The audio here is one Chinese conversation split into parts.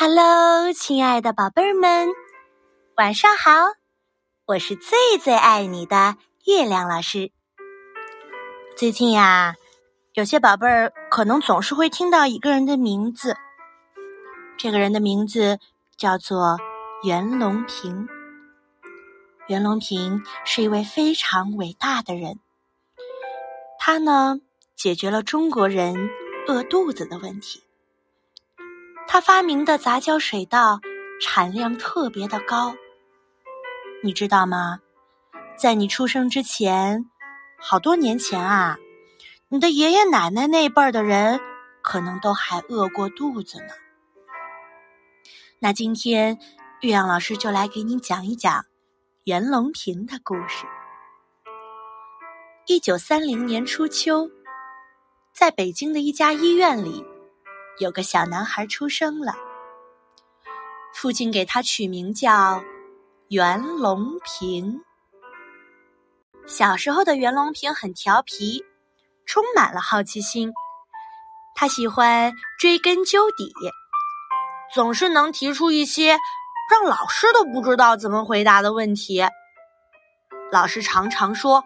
Hello，亲爱的宝贝儿们，晚上好！我是最最爱你的月亮老师。最近呀，有些宝贝儿可能总是会听到一个人的名字，这个人的名字叫做袁隆平。袁隆平是一位非常伟大的人，他呢解决了中国人饿肚子的问题。他发明的杂交水稻产量特别的高，你知道吗？在你出生之前，好多年前啊，你的爷爷奶奶那辈儿的人可能都还饿过肚子呢。那今天岳阳老师就来给你讲一讲袁隆平的故事。一九三零年初秋，在北京的一家医院里。有个小男孩出生了，父亲给他取名叫袁隆平。小时候的袁隆平很调皮，充满了好奇心。他喜欢追根究底，总是能提出一些让老师都不知道怎么回答的问题。老师常常说：“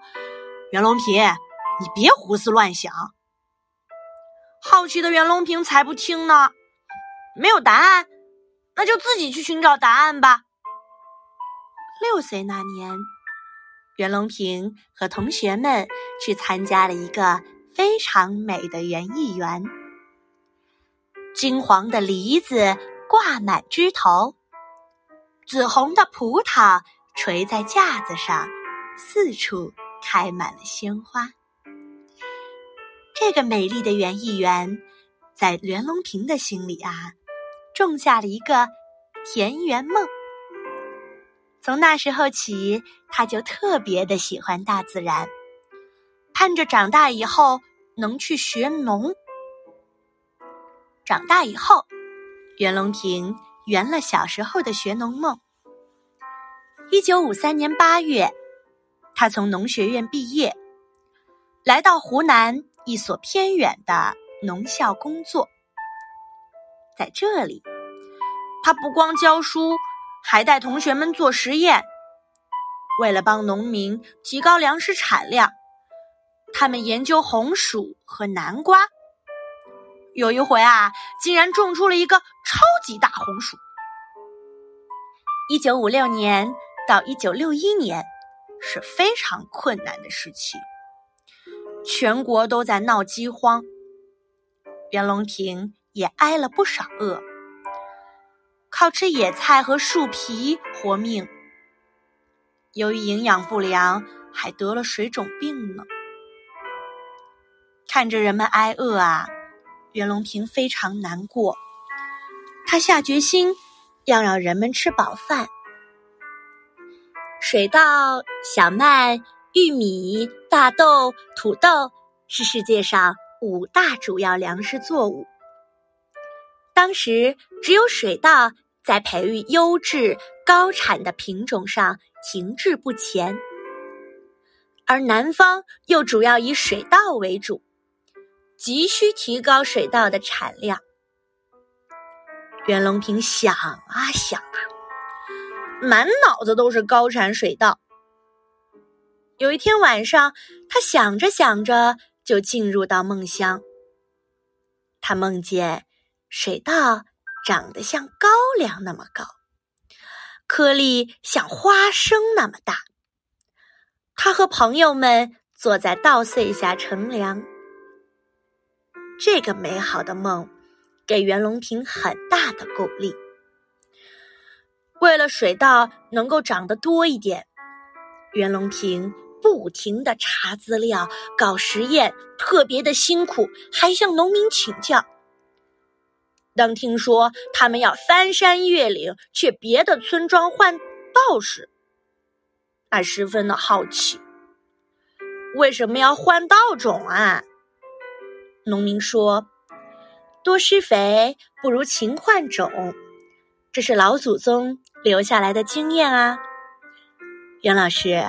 袁隆平，你别胡思乱想。”好奇的袁隆平才不听呢！没有答案，那就自己去寻找答案吧。六岁那年，袁隆平和同学们去参加了一个非常美的园艺园。金黄的梨子挂满枝头，紫红的葡萄垂在架子上，四处开满了鲜花。这个美丽的园艺园，在袁隆平的心里啊，种下了一个田园梦。从那时候起，他就特别的喜欢大自然，盼着长大以后能去学农。长大以后，袁隆平圆了小时候的学农梦。一九五三年八月，他从农学院毕业，来到湖南。一所偏远的农校工作，在这里，他不光教书，还带同学们做实验。为了帮农民提高粮食产量，他们研究红薯和南瓜。有一回啊，竟然种出了一个超级大红薯。一九五六年到一九六一年是非常困难的时期。全国都在闹饥荒，袁隆平也挨了不少饿，靠吃野菜和树皮活命。由于营养不良，还得了水肿病呢。看着人们挨饿啊，袁隆平非常难过。他下决心要让人们吃饱饭。水稻、小麦。玉米、大豆、土豆是世界上五大主要粮食作物。当时只有水稻在培育优质高产的品种上停滞不前，而南方又主要以水稻为主，急需提高水稻的产量。袁隆平想啊想啊，满脑子都是高产水稻。有一天晚上，他想着想着就进入到梦乡。他梦见水稻长得像高粱那么高，颗粒像花生那么大。他和朋友们坐在稻穗下乘凉。这个美好的梦给袁隆平很大的鼓励。为了水稻能够长得多一点，袁隆平。不停的查资料、搞实验，特别的辛苦，还向农民请教。当听说他们要翻山越岭去别的村庄换稻时，他十分的好奇：为什么要换稻种啊？农民说：“多施肥不如勤换种，这是老祖宗留下来的经验啊。”袁老师。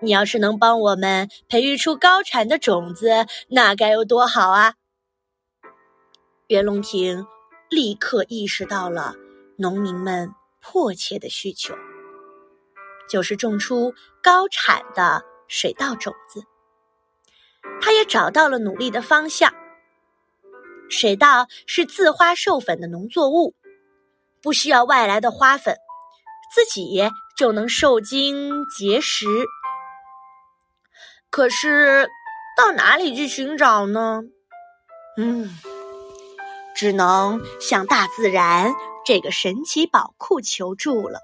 你要是能帮我们培育出高产的种子，那该有多好啊！袁隆平立刻意识到了农民们迫切的需求，就是种出高产的水稻种子。他也找到了努力的方向。水稻是自花授粉的农作物，不需要外来的花粉，自己就能受精结实。可是，到哪里去寻找呢？嗯，只能向大自然这个神奇宝库求助了。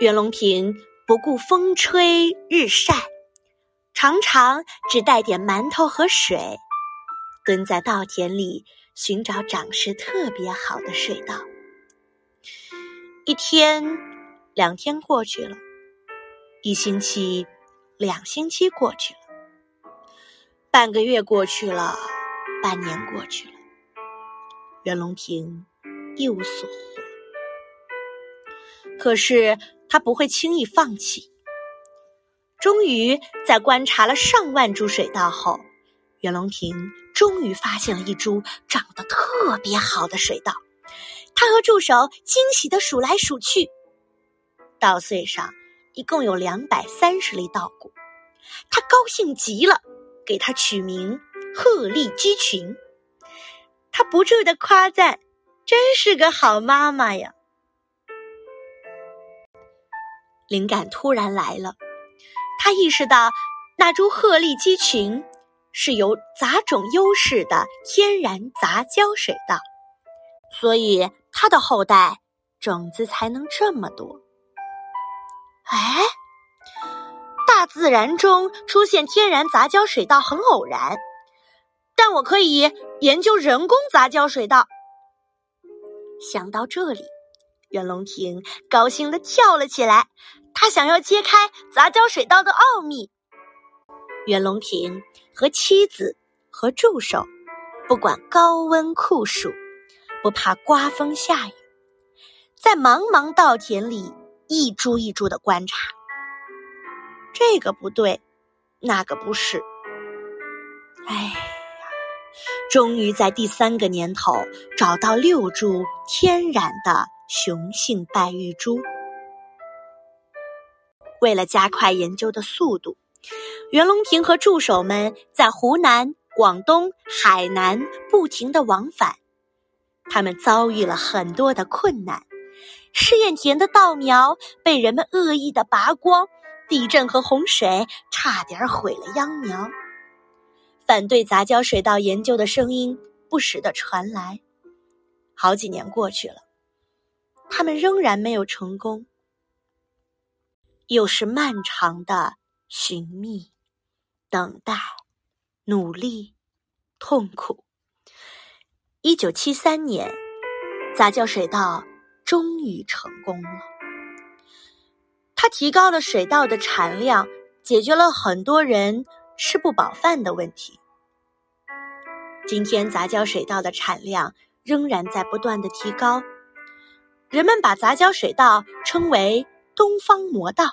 袁隆平不顾风吹日晒，常常只带点馒头和水。蹲在稻田里寻找长势特别好的水稻。一天，两天过去了，一星期，两星期过去了，半个月过去了，半年过去了，袁隆平一无所获。可是他不会轻易放弃。终于，在观察了上万株水稻后。袁隆平终于发现了一株长得特别好的水稻，他和助手惊喜地数来数去，稻穗上一共有两百三十粒稻谷，他高兴极了，给它取名“鹤立鸡群”。他不住地夸赞：“真是个好妈妈呀！”灵感突然来了，他意识到那株鹤立鸡群。是由杂种优势的天然杂交水稻，所以它的后代种子才能这么多。哎，大自然中出现天然杂交水稻很偶然，但我可以研究人工杂交水稻。想到这里，袁隆平高兴的跳了起来，他想要揭开杂交水稻的奥秘。袁隆平和妻子和助手，不管高温酷暑，不怕刮风下雨，在茫茫稻田里一株一株的观察，这个不对，那个不是。哎呀，终于在第三个年头找到六株天然的雄性败玉株。为了加快研究的速度。袁隆平和助手们在湖南、广东、海南不停的往返，他们遭遇了很多的困难。试验田的稻苗被人们恶意的拔光，地震和洪水差点毁了秧苗。反对杂交水稻研究的声音不时的传来。好几年过去了，他们仍然没有成功。又是漫长的寻觅。等待，努力，痛苦。一九七三年，杂交水稻终于成功了。它提高了水稻的产量，解决了很多人吃不饱饭的问题。今天，杂交水稻的产量仍然在不断的提高。人们把杂交水稻称为“东方魔稻”，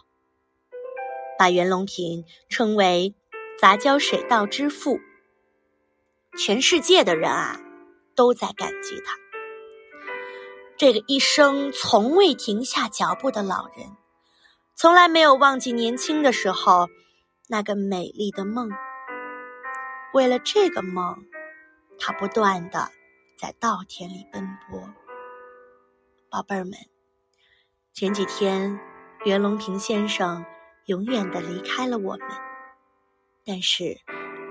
把袁隆平称为。杂交水稻之父，全世界的人啊，都在感激他。这个一生从未停下脚步的老人，从来没有忘记年轻的时候那个美丽的梦。为了这个梦，他不断的在稻田里奔波。宝贝儿们，前几天袁隆平先生永远的离开了我们。但是，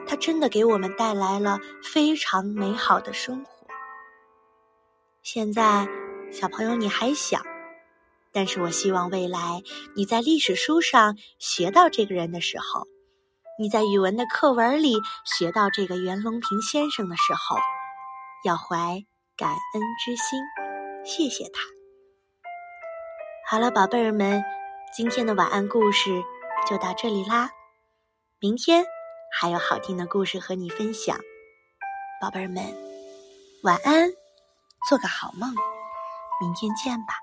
他真的给我们带来了非常美好的生活。现在，小朋友你还小，但是我希望未来你在历史书上学到这个人的时候，你在语文的课文里学到这个袁隆平先生的时候，要怀感恩之心，谢谢他。好了，宝贝儿们，今天的晚安故事就到这里啦。明天还有好听的故事和你分享，宝贝儿们，晚安，做个好梦，明天见吧。